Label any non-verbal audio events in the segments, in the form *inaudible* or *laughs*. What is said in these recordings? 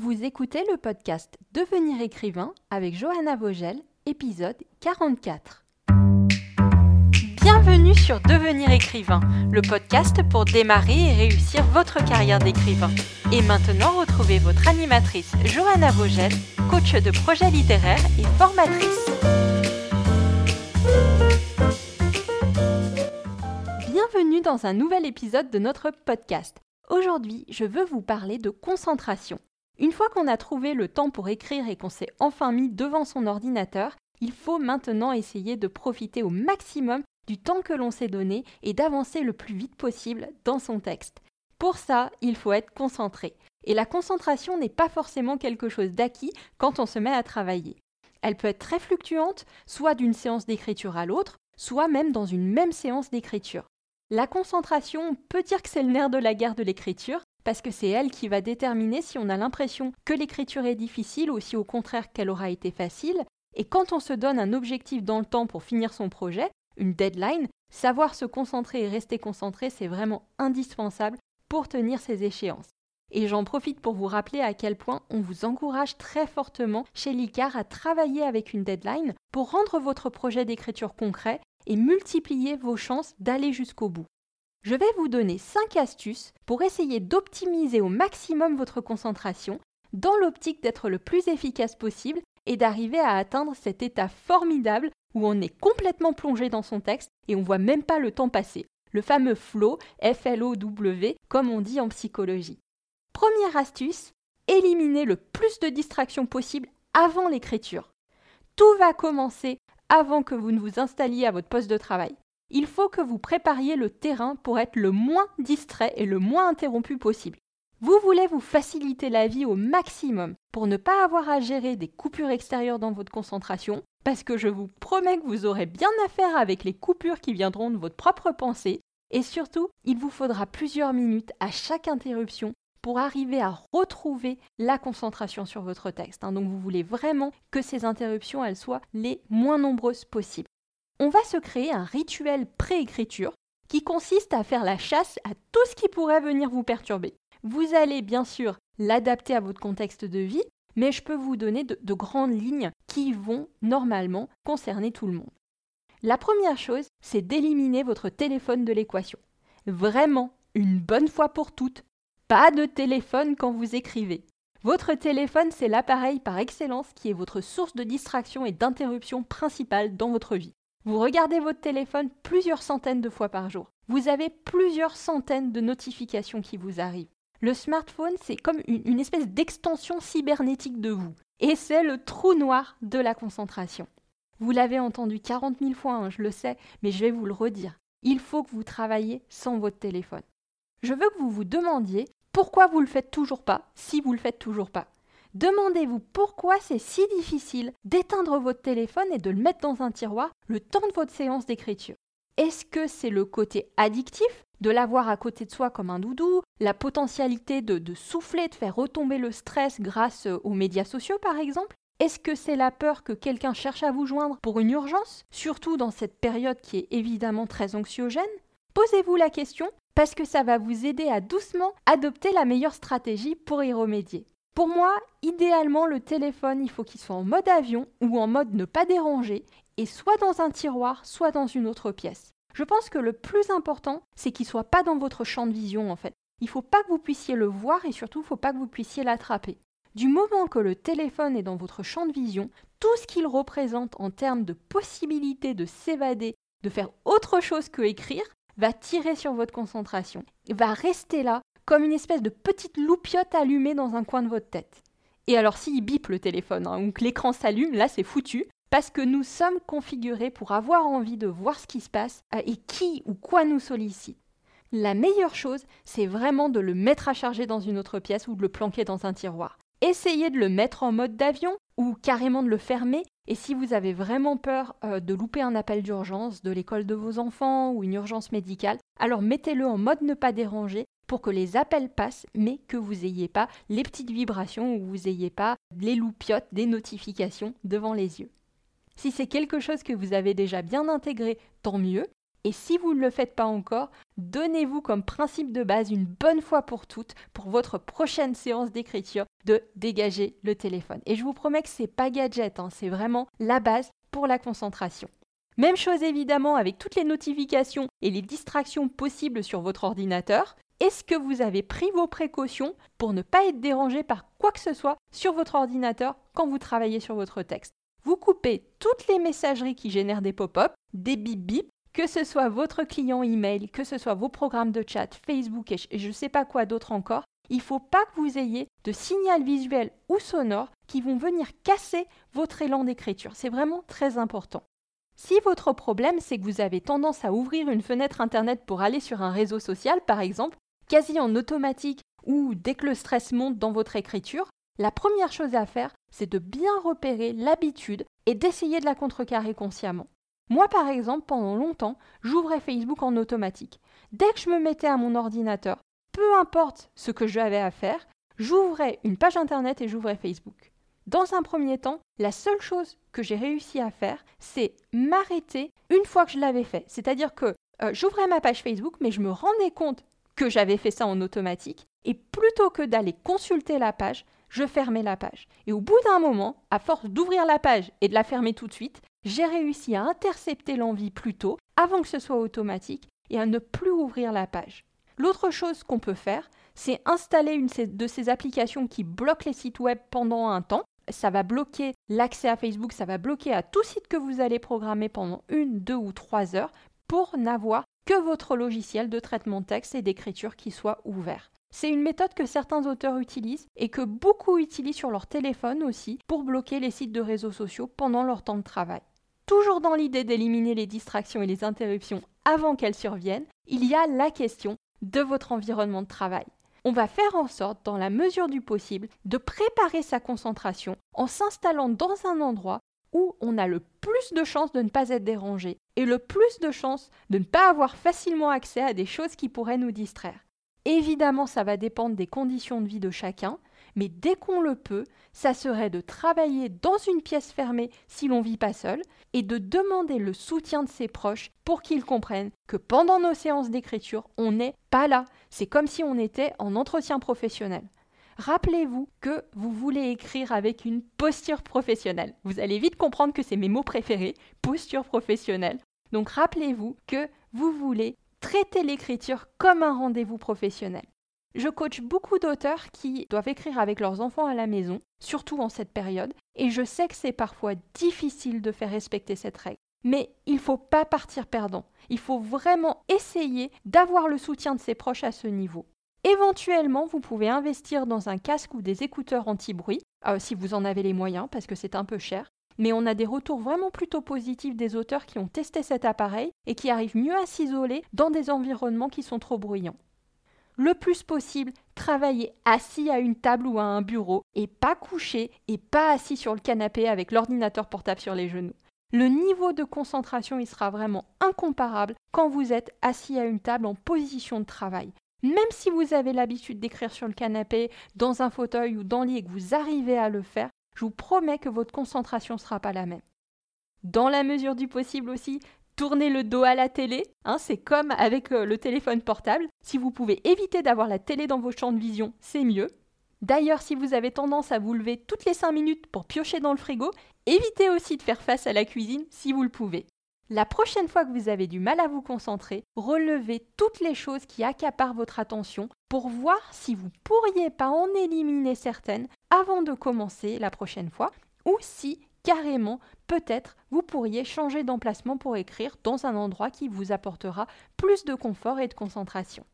Vous écoutez le podcast Devenir écrivain avec Johanna Vogel, épisode 44. Bienvenue sur Devenir écrivain, le podcast pour démarrer et réussir votre carrière d'écrivain. Et maintenant, retrouvez votre animatrice Johanna Vogel, coach de projets littéraires et formatrice. Bienvenue dans un nouvel épisode de notre podcast. Aujourd'hui, je veux vous parler de concentration. Une fois qu'on a trouvé le temps pour écrire et qu'on s'est enfin mis devant son ordinateur, il faut maintenant essayer de profiter au maximum du temps que l'on s'est donné et d'avancer le plus vite possible dans son texte. Pour ça, il faut être concentré. Et la concentration n'est pas forcément quelque chose d'acquis quand on se met à travailler. Elle peut être très fluctuante, soit d'une séance d'écriture à l'autre, soit même dans une même séance d'écriture. La concentration, on peut dire que c'est le nerf de la guerre de l'écriture, parce que c'est elle qui va déterminer si on a l'impression que l'écriture est difficile ou si au contraire qu'elle aura été facile. Et quand on se donne un objectif dans le temps pour finir son projet, une deadline, savoir se concentrer et rester concentré, c'est vraiment indispensable pour tenir ses échéances. Et j'en profite pour vous rappeler à quel point on vous encourage très fortement chez l'ICAR à travailler avec une deadline pour rendre votre projet d'écriture concret et multiplier vos chances d'aller jusqu'au bout. Je vais vous donner 5 astuces pour essayer d'optimiser au maximum votre concentration dans l'optique d'être le plus efficace possible et d'arriver à atteindre cet état formidable où on est complètement plongé dans son texte et on voit même pas le temps passer. Le fameux flow, F-L-O-W, comme on dit en psychologie. Première astuce, éliminez le plus de distractions possible avant l'écriture. Tout va commencer avant que vous ne vous installiez à votre poste de travail il faut que vous prépariez le terrain pour être le moins distrait et le moins interrompu possible. Vous voulez vous faciliter la vie au maximum pour ne pas avoir à gérer des coupures extérieures dans votre concentration, parce que je vous promets que vous aurez bien à faire avec les coupures qui viendront de votre propre pensée, et surtout, il vous faudra plusieurs minutes à chaque interruption pour arriver à retrouver la concentration sur votre texte. Hein. Donc vous voulez vraiment que ces interruptions, elles soient les moins nombreuses possibles on va se créer un rituel pré-écriture qui consiste à faire la chasse à tout ce qui pourrait venir vous perturber. Vous allez bien sûr l'adapter à votre contexte de vie, mais je peux vous donner de, de, grandes lignes qui vont normalement concerner tout le monde. La première chose, c'est d'éliminer votre téléphone de l'équation. Vraiment, une bonne fois pour toutes, pas de téléphone quand vous écrivez. Votre téléphone, c'est l'appareil par excellence qui est votre source de distraction et d'interruption principale dans votre vie. Vous regardez votre téléphone plusieurs centaines de fois par jour. Vous avez plusieurs centaines de notifications qui vous arrivent. Le smartphone, c'est comme une, espèce d'extension cybernétique de vous. Et c'est le trou noir de la concentration. Vous l'avez entendu 40 000 fois, hein, je le sais, mais je vais vous le redire. Il faut que vous travailliez sans votre téléphone. Je veux que vous vous demandiez pourquoi vous ne le faites toujours pas si vous ne le faites toujours pas. Demandez-vous pourquoi c'est si difficile d'éteindre votre téléphone et de le mettre dans un tiroir le temps de votre séance d'écriture. Est-ce que c'est le côté addictif de l'avoir à côté de soi comme un doudou, la potentialité de, souffler, de faire retomber le stress grâce aux médias sociaux par exemple? Est-ce que c'est la peur que quelqu'un cherche à vous joindre pour une urgence, surtout dans cette période qui est évidemment très anxiogène? Posez-vous la question parce que ça va vous aider à doucement adopter la meilleure stratégie pour y remédier. Pour moi, idéalement, le téléphone, il faut qu'il soit en mode avion ou en mode ne pas déranger, et soit dans un tiroir, soit dans une autre pièce. Je pense que le plus important, c'est qu'il soit pas dans votre champ de vision en fait. Il faut pas que vous puissiez le voir et surtout, il faut pas que vous puissiez l'attraper. Du moment que le téléphone est dans votre champ de vision, tout ce qu'il représente en termes de possibilité de s'évader, de faire autre chose que écrire, va tirer sur votre concentration, va rester là comme une espèce de petite loupiote allumée dans un coin de votre tête. Et alors s'il bip le téléphone, hein, ou que l'écran s'allume, là c'est foutu, parce que nous sommes configurés pour avoir envie de voir ce qui se passe euh, et qui ou quoi nous sollicite. La meilleure chose, c'est vraiment de le mettre à charger dans une autre pièce ou de le planquer dans un tiroir. Essayez de le mettre en mode d'avion ou carrément de le fermer. Et si vous avez vraiment peur euh, de louper un appel d'urgence de l'école de vos enfants ou une urgence médicale, alors mettez-le en mode ne pas déranger pour que les appels passent, mais que vous n'ayez pas les petites vibrations ou vous n'ayez pas les loupiottes des notifications devant les yeux. Si c'est quelque chose que vous avez déjà bien intégré, tant mieux. Et si vous ne le faites pas encore, donnez-vous comme principe de base une bonne fois pour toutes pour votre prochaine séance d'écriture de dégager le téléphone. Et je vous promets que c'est pas gadget, hein, c'est vraiment la base pour la concentration. Même chose évidemment avec toutes les notifications et les distractions possibles sur votre ordinateur. Est-ce que vous avez pris vos précautions pour ne pas être dérangé par quoi que ce soit sur votre ordinateur quand vous travaillez sur votre texte? Vous coupez toutes les messageries qui génèrent des pop-up, des bip bip que ce soit votre client email, que ce soit vos programmes de chat, Facebook et je ne sais pas quoi d'autre encore, il ne faut pas que vous ayez de signal visuel ou sonore qui vont venir casser votre élan d'écriture. C'est vraiment très important. Si votre problème, c'est que vous avez tendance à ouvrir une fenêtre Internet pour aller sur un réseau social, par exemple, quasi en automatique ou dès que le stress monte dans votre écriture, la première chose à faire, c'est de bien repérer l'habitude et d'essayer de la contrecarrer consciemment. Moi, par exemple, pendant longtemps, j'ouvrais Facebook en automatique. Dès que je me mettais à mon ordinateur, peu importe ce que j'avais à faire, j'ouvrais une page Internet et j'ouvrais Facebook. Dans un premier temps, la seule chose que j'ai réussi à faire, c'est m'arrêter une fois que je l'avais fait. C'est-à-dire que euh, j'ouvrais ma page Facebook, mais je me rendais compte que j'avais fait ça en automatique. Et plutôt que d'aller consulter la page, je fermais la page. Et au bout d'un moment, à force d'ouvrir la page et de la fermer tout de suite, j'ai réussi à intercepter l'envie plus tôt, avant que ce soit automatique, et à ne plus ouvrir la page. L'autre chose qu'on peut faire, c'est installer une de ces applications qui bloquent les sites web pendant un temps. Ça va bloquer l'accès à Facebook, ça va bloquer à tout site que vous allez programmer pendant une, deux ou trois heures pour n'avoir que votre logiciel de traitement texte et d'écriture qui soit ouvert. C'est une méthode que certains auteurs utilisent et que beaucoup utilisent sur leur téléphone aussi pour bloquer les sites de réseaux sociaux pendant leur temps de travail. Toujours dans l'idée d'éliminer les distractions et les interruptions avant qu'elles surviennent, il y a la question de votre environnement de travail. On va faire en sorte, dans la mesure du possible, de préparer sa concentration en s'installant dans un endroit où on a le plus de chances de ne pas être dérangé et le plus de chances de ne pas avoir facilement accès à des choses qui pourraient nous distraire. Évidemment, ça va dépendre des conditions de vie de chacun, mais dès qu'on le peut, ça serait de travailler dans une pièce fermée si l'on vit pas seul et de demander le soutien de ses proches pour qu'ils comprennent que pendant nos séances d'écriture, on n'est pas là. C'est comme si on était en entretien professionnel. Rappelez-vous que vous voulez écrire avec une posture professionnelle. Vous allez vite comprendre que c'est mes mots préférés, posture professionnelle. Donc rappelez-vous que vous voulez traiter l'écriture comme un rendez-vous professionnel. Je coach beaucoup d'auteurs qui doivent écrire avec leurs enfants à la maison, surtout en cette période, et je sais que c'est parfois difficile de faire respecter cette règle. Mais il ne faut pas partir perdant. Il faut vraiment essayer d'avoir le soutien de ses proches à ce niveau. Éventuellement, vous pouvez investir dans un casque ou des écouteurs anti-bruit, euh, si vous en avez les moyens, parce que c'est un peu cher. Mais on a des retours vraiment plutôt positifs des auteurs qui ont testé cet appareil et qui arrivent mieux à s'isoler dans des environnements qui sont trop bruyants le plus possible, travailler assis à une table ou à un bureau et pas couché et pas assis sur le canapé avec l'ordinateur portable sur les genoux. Le niveau de concentration il sera vraiment incomparable quand vous êtes assis à une table en position de travail. Même si vous avez l'habitude d'écrire sur le canapé, dans un fauteuil ou dans le lit et que vous arrivez à le faire, je vous promets que votre concentration ne sera pas la même. Dans la mesure du possible aussi, tournez le dos à la télé. Hein, c'est comme avec euh, le téléphone portable. Si vous pouvez éviter d'avoir la télé dans vos champs de vision, c'est mieux. D'ailleurs, si vous avez tendance à vous lever toutes les 5 minutes pour piocher dans le frigo, évitez aussi de faire face à la cuisine si vous le pouvez. La prochaine fois que vous avez du mal à vous concentrer, relevez toutes les choses qui accaparent votre attention pour voir si vous pourriez pas en éliminer certaines avant de commencer la prochaine fois ou si carrément, peut-être, vous pourriez changer d'emplacement pour écrire dans un endroit qui vous apportera plus de confort et de concentration.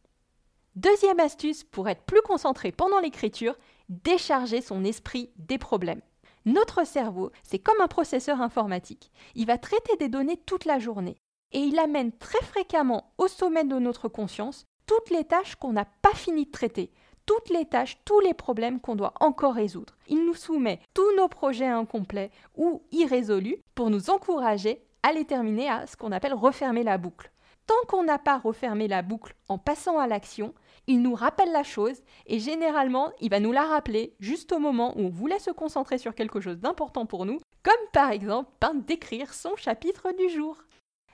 Deuxième astuce pour être plus concentré pendant l'écriture, décharger son esprit des problèmes. Notre cerveau, c'est comme un processeur informatique. Il va traiter des données toute la journée et il amène très fréquemment au sommet de notre conscience toutes les tâches qu'on n'a pas fini de traiter, toutes les tâches, tous les problèmes qu'on doit encore résoudre. Il nous soumet tous nos projets incomplets ou irrésolus pour nous encourager à les terminer à ce qu'on appelle refermer la boucle. Tant qu'on n'a pas refermé la boucle en passant à l'action, il nous rappelle la chose et généralement il va nous la rappeler juste au moment où on voulait se concentrer sur quelque chose d'important pour nous, comme par exemple d'écrire son chapitre du jour.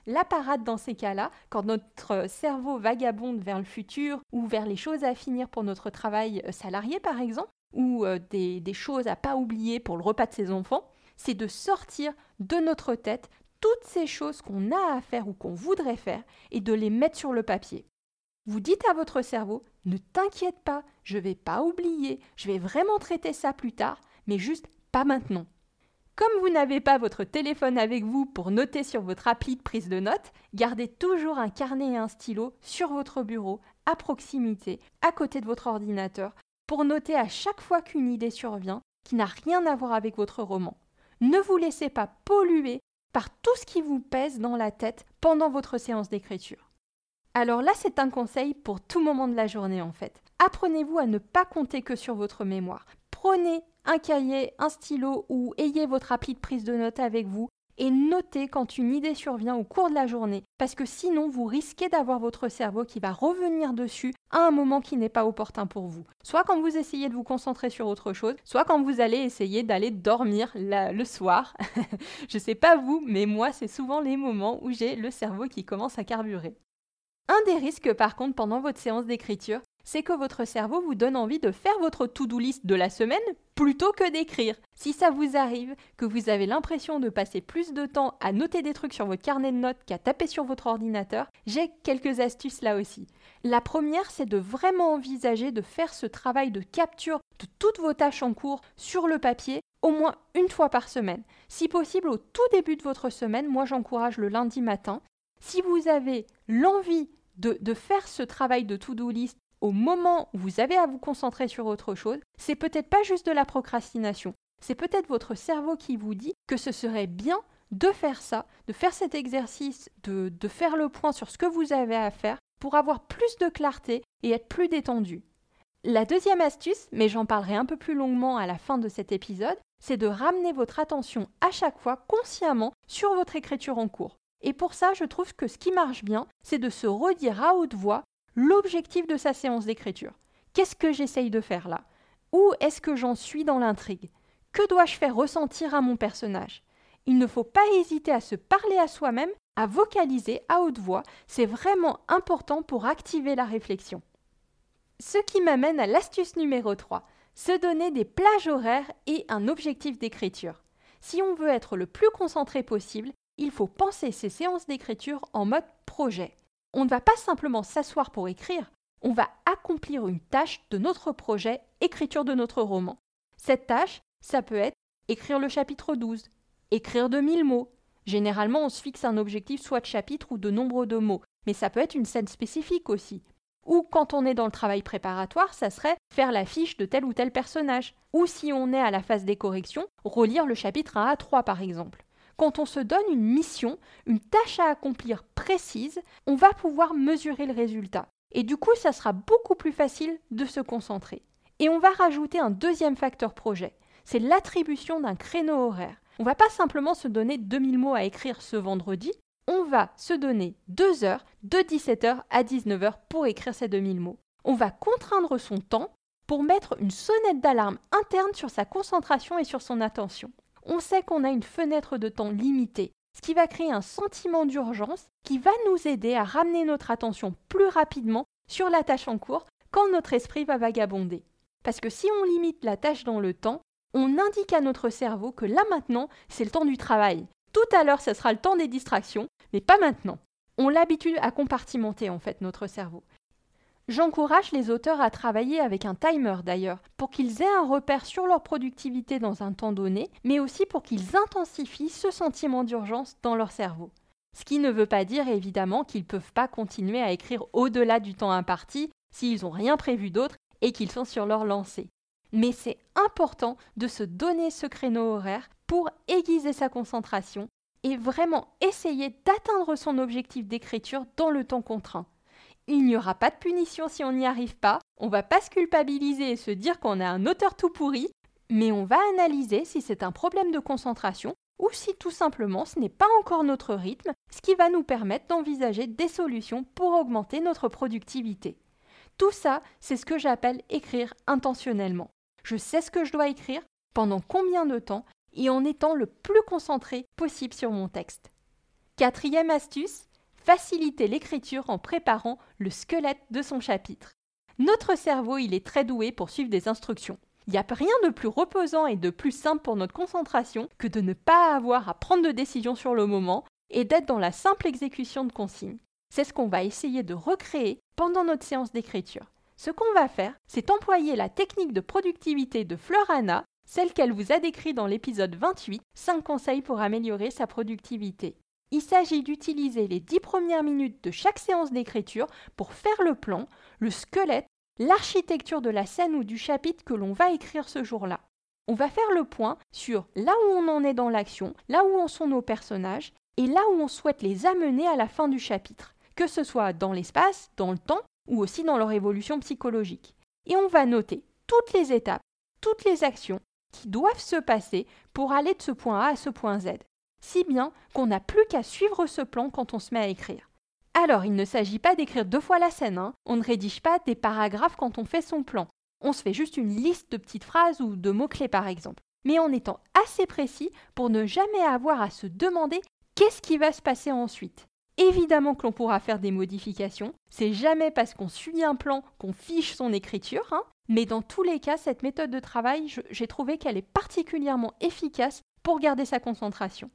la parade dans ces cas-là, quand notre cerveau vagabonde vers le futur ou vers les choses à finir pour notre travail euh, salarié par exemple, ou euh, des, des choses à pas oublier pour le repas de ses enfants, c'est de sortir de notre tête toutes ces choses qu'on a à faire ou qu'on voudrait faire et de les mettre sur le papier. Vous dites à votre cerveau, ne t'inquiète pas, je vais pas oublier, je vais vraiment traiter ça plus tard, mais juste pas maintenant. Comme vous n'avez pas votre téléphone avec vous pour noter sur votre appli de prise de notes, gardez toujours un carnet et un stylo sur votre bureau, à proximité, à côté de votre ordinateur, pour noter à chaque fois qu'une idée survient qui n'a rien à voir avec votre roman. Ne vous laissez pas polluer par tout ce qui vous pèse dans la tête pendant votre séance d'écriture. Alors là, c'est un conseil pour tout moment de la journée en fait. Apprenez-vous à ne pas compter que sur votre mémoire. Prenez un cahier, un stylo ou ayez votre appli de prise de notes avec vous et notez quand une idée survient au cours de la journée, parce que sinon vous risquez d'avoir votre cerveau qui va revenir dessus à un moment qui n'est pas opportun pour vous. Soit quand vous essayez de vous concentrer sur autre chose, soit quand vous allez essayer d'aller dormir le soir. *laughs* Je sais pas vous, mais moi c'est souvent les moments où j'ai le cerveau qui commence à carburer. Un des risques par contre pendant votre séance d'écriture, c'est que votre cerveau vous donne envie de faire votre to-do list de la semaine plutôt que d'écrire. Si ça vous arrive, que vous avez l'impression de passer plus de temps à noter des trucs sur votre carnet de notes qu'à taper sur votre ordinateur, j'ai quelques astuces là aussi. La première, c'est de vraiment envisager de faire ce travail de capture de toutes vos tâches en cours sur le papier au moins une fois par semaine. Si possible, au tout début de votre semaine, moi j'encourage le lundi matin. Si vous avez l'envie de, faire ce travail de to-do list au moment où vous avez à vous concentrer sur autre chose, c'est peut-être pas juste de la procrastination. C'est peut-être votre cerveau qui vous dit que ce serait bien de faire ça, de faire cet exercice, de, de faire le point sur ce que vous avez à faire pour avoir plus de clarté et être plus détendu. La deuxième astuce, mais j'en parlerai un peu plus longuement à la fin de cet épisode, c'est de ramener votre attention à chaque fois consciemment sur votre écriture en cours. Et pour ça, je trouve que ce qui marche bien, c'est de se redire à haute voix l'objectif de sa séance d'écriture. Qu'est-ce que j'essaye de faire là? Où est-ce que j'en suis dans l'intrigue? Que dois-je faire ressentir à mon personnage? Il ne faut pas hésiter à se parler à soi-même, à vocaliser à haute voix, c'est vraiment important pour activer la réflexion. Ce qui m'amène à l'astuce numéro 3, se donner des plages horaires et un objectif d'écriture. Si on veut être le plus concentré possible, il faut penser ces séances d'écriture en mode projet on ne va pas simplement s'asseoir pour écrire, on va accomplir une tâche de notre projet, écriture de notre roman. Cette tâche, ça peut être écrire le chapitre 12, écrire de 1000 mots. Généralement, on se fixe un objectif soit de chapitre ou de nombre de mots, mais ça peut être une scène spécifique aussi. Ou quand on est dans le travail préparatoire, ça serait faire la fiche de tel ou tel personnage. Ou si on est à la phase des corrections, relire le chapitre 1 à 3 par exemple quand on se donne une mission, une tâche à accomplir précise, on va pouvoir mesurer le résultat. Et du coup, ça sera beaucoup plus facile de se concentrer. Et on va rajouter un deuxième facteur projet, c'est l'attribution d'un créneau horaire. On ne va pas simplement se donner 2000 mots à écrire ce vendredi, on va se donner 2 heures de 17h à 19h pour écrire ces 2000 mots. On va contraindre son temps pour mettre une sonnette d'alarme interne sur sa concentration et sur son attention on sait qu'on a une fenêtre de temps limitée, ce qui va créer un sentiment d'urgence qui va nous aider à ramener notre attention plus rapidement sur la tâche en cours quand notre esprit va vagabonder. Parce que si on limite la tâche dans le temps, on indique à notre cerveau que là maintenant, c'est le temps du travail. Tout à l'heure, ce sera le temps des distractions, mais pas maintenant. On l'habitue à compartimenter en fait notre cerveau. J'encourage les auteurs à travailler avec un timer d'ailleurs, pour qu'ils aient un repère sur leur productivité dans un temps donné, mais aussi pour qu'ils intensifient ce sentiment d'urgence dans leur cerveau. Ce qui ne veut pas dire évidemment qu'ils ne peuvent pas continuer à écrire au-delà du temps imparti s'ils n'ont rien prévu d'autre et qu'ils sont sur leur lancée. Mais c'est important de se donner ce créneau horaire pour aiguiser sa concentration et vraiment essayer d'atteindre son objectif d'écriture dans le temps contraint. Il n'y aura pas de punition si on n'y arrive pas. On va pas se culpabiliser et se dire qu'on a un auteur tout pourri, mais on va analyser si c'est un problème de concentration ou si tout simplement ce n'est pas encore notre rythme, ce qui va nous permettre d'envisager des solutions pour augmenter notre productivité. Tout ça, c'est ce que j'appelle écrire intentionnellement. Je sais ce que je dois écrire, pendant combien de temps, et en étant le plus concentré possible sur mon texte. Quatrième astuce, faciliter l'écriture en préparant le squelette de son chapitre. Notre cerveau, il est très doué pour suivre des instructions. Il n'y a rien de plus reposant et de plus simple pour notre concentration que de ne pas avoir à prendre de décision sur le moment et d'être dans la simple exécution de consignes. C'est ce qu'on va essayer de recréer pendant notre séance d'écriture. Ce qu'on va faire, c'est employer la technique de productivité de Fleur celle qu'elle vous a décrite dans l'épisode 28, 5 conseils pour améliorer sa productivité. Il s'agit d'utiliser les 10 premières minutes de chaque séance d'écriture pour faire le plan, le squelette, l'architecture de la scène ou du chapitre que l'on va écrire ce jour-là. On va faire le point sur là où on en est dans l'action, là où en sont nos personnages et là où on souhaite les amener à la fin du chapitre, que ce soit dans l'espace, dans le temps ou aussi dans leur évolution psychologique. Et on va noter toutes les étapes, toutes les actions qui doivent se passer pour aller de ce point A à ce point Z si bien qu'on n'a plus qu'à suivre ce plan quand on se met à écrire. Alors, il ne s'agit pas d'écrire deux fois la scène, hein. on ne rédige pas des paragraphes quand on fait son plan. On se fait juste une liste de petites phrases ou de mots-clés par exemple, mais en étant assez précis pour ne jamais avoir à se demander qu'est-ce qui va se passer ensuite. Évidemment que l'on pourra faire des modifications, c'est jamais parce qu'on suit un plan qu'on fiche son écriture, hein. mais dans tous les cas, cette méthode de travail, j'ai trouvé qu'elle est particulièrement efficace pour garder sa concentration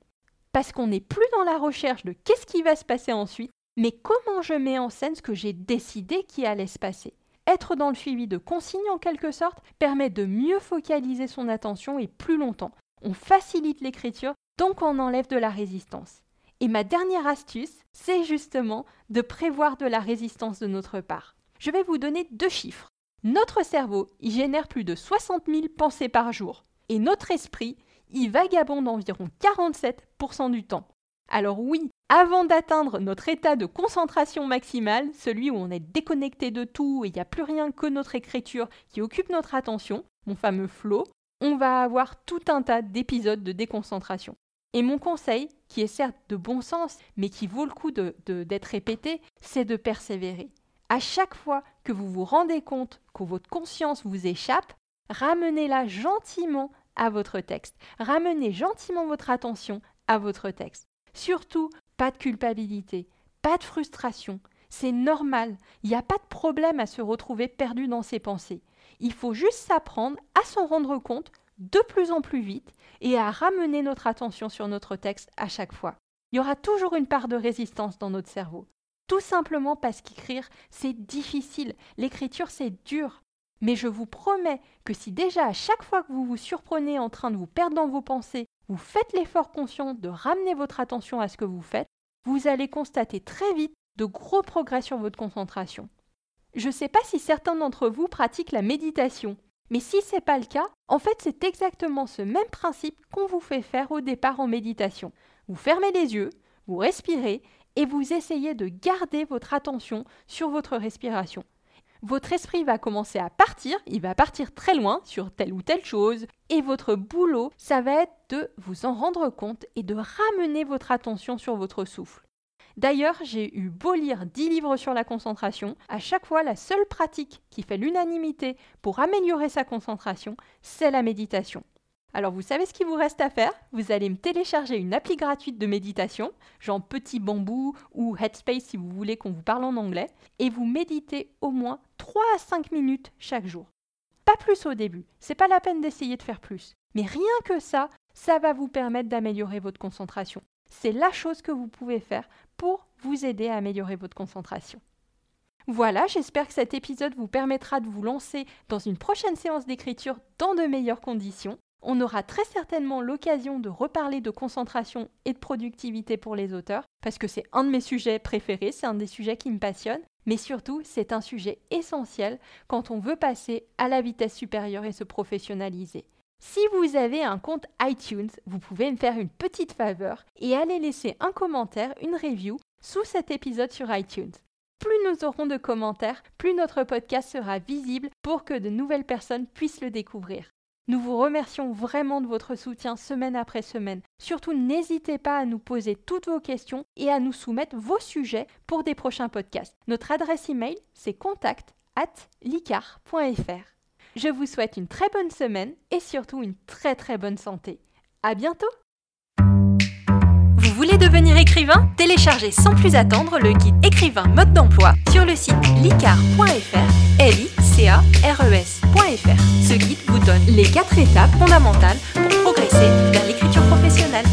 parce qu'on n'est plus dans la recherche de qu'est-ce qui va se passer ensuite, mais comment je mets en scène ce que j'ai décidé qui allait se passer. Être dans le suivi de consignes en quelque sorte permet de mieux focaliser son attention et plus longtemps. On facilite l'écriture, donc on enlève de la résistance. Et ma dernière astuce, c'est justement de prévoir de la résistance de notre part. Je vais vous donner deux chiffres. Notre cerveau y génère plus de 60 000 pensées par jour. Et notre esprit il vagabonde environ 47% du temps. Alors oui, avant d'atteindre notre état de concentration maximale, celui où on est déconnecté de tout et il n'y a plus rien que notre écriture qui occupe notre attention, mon fameux flow, on va avoir tout un tas d'épisodes de déconcentration. Et mon conseil, qui est certes de bon sens, mais qui vaut le coup d'être répété, c'est de persévérer. À chaque fois que vous vous rendez compte que votre conscience vous échappe, ramenez-la gentiment à votre texte. Ramenez gentiment votre attention à votre texte. Surtout, pas de culpabilité, pas de frustration. C'est normal, il n'y a pas de problème à se retrouver perdu dans ses pensées. Il faut juste s'apprendre à s'en rendre compte de plus en plus vite et à ramener notre attention sur notre texte à chaque fois. Il y aura toujours une part de résistance dans notre cerveau. Tout simplement parce qu'écrire, c'est difficile. L'écriture, c'est dur. Mais je vous promets que si déjà à chaque fois que vous vous surprenez en train de vous perdre dans vos pensées, vous faites l'effort conscient de ramener votre attention à ce que vous faites, vous allez constater très vite de gros progrès sur votre concentration. Je ne sais pas si certains d'entre vous pratiquent la méditation, mais si ce n'est pas le cas, en fait c'est exactement ce même principe qu'on vous fait faire au départ en méditation. Vous fermez les yeux, vous respirez et vous essayez de garder votre attention sur votre respiration votre esprit va commencer à partir, il va partir très loin sur telle ou telle chose, et votre boulot, ça va être de vous en rendre compte et de ramener votre attention sur votre souffle. D'ailleurs, j'ai eu beau lire 10 livres sur la concentration, à chaque fois la seule pratique qui fait l'unanimité pour améliorer sa concentration, c'est la méditation. Alors vous savez ce qu'il vous reste à faire? Vous allez me télécharger une appli gratuite de méditation, genre Petit Bambou ou Headspace si vous voulez qu'on vous parle en anglais, et vous méditez au moins 3 à 5 minutes chaque jour. Pas plus au début, c'est pas la peine d'essayer de faire plus. Mais rien que ça, ça va vous permettre d'améliorer votre concentration. C'est la chose que vous pouvez faire pour vous aider à améliorer votre concentration. Voilà, j'espère que cet épisode vous permettra de vous lancer dans une prochaine séance d'écriture dans de meilleures conditions. On aura très certainement l'occasion de reparler de concentration et de productivité pour les auteurs, parce que c'est un de mes sujets préférés, c'est un des sujets qui me passionne, mais surtout c'est un sujet essentiel quand on veut passer à la vitesse supérieure et se professionnaliser. Si vous avez un compte iTunes, vous pouvez me faire une petite faveur et aller laisser un commentaire, une review sous cet épisode sur iTunes. Plus nous aurons de commentaires, plus notre podcast sera visible pour que de nouvelles personnes puissent le découvrir. Nous vous remercions vraiment de votre soutien semaine après semaine. Surtout, n'hésitez pas à nous poser toutes vos questions et à nous soumettre vos sujets pour des prochains podcasts. Notre adresse email, c'est contact at licar.fr. Je vous souhaite une très bonne semaine et surtout une très très bonne santé. À bientôt! voulez devenir écrivain? Téléchargez sans plus attendre le guide écrivain mode d'emploi sur le site licar.fr, ce guide vous donne les quatre étapes fondamentales pour progresser vers l'écriture professionnelle.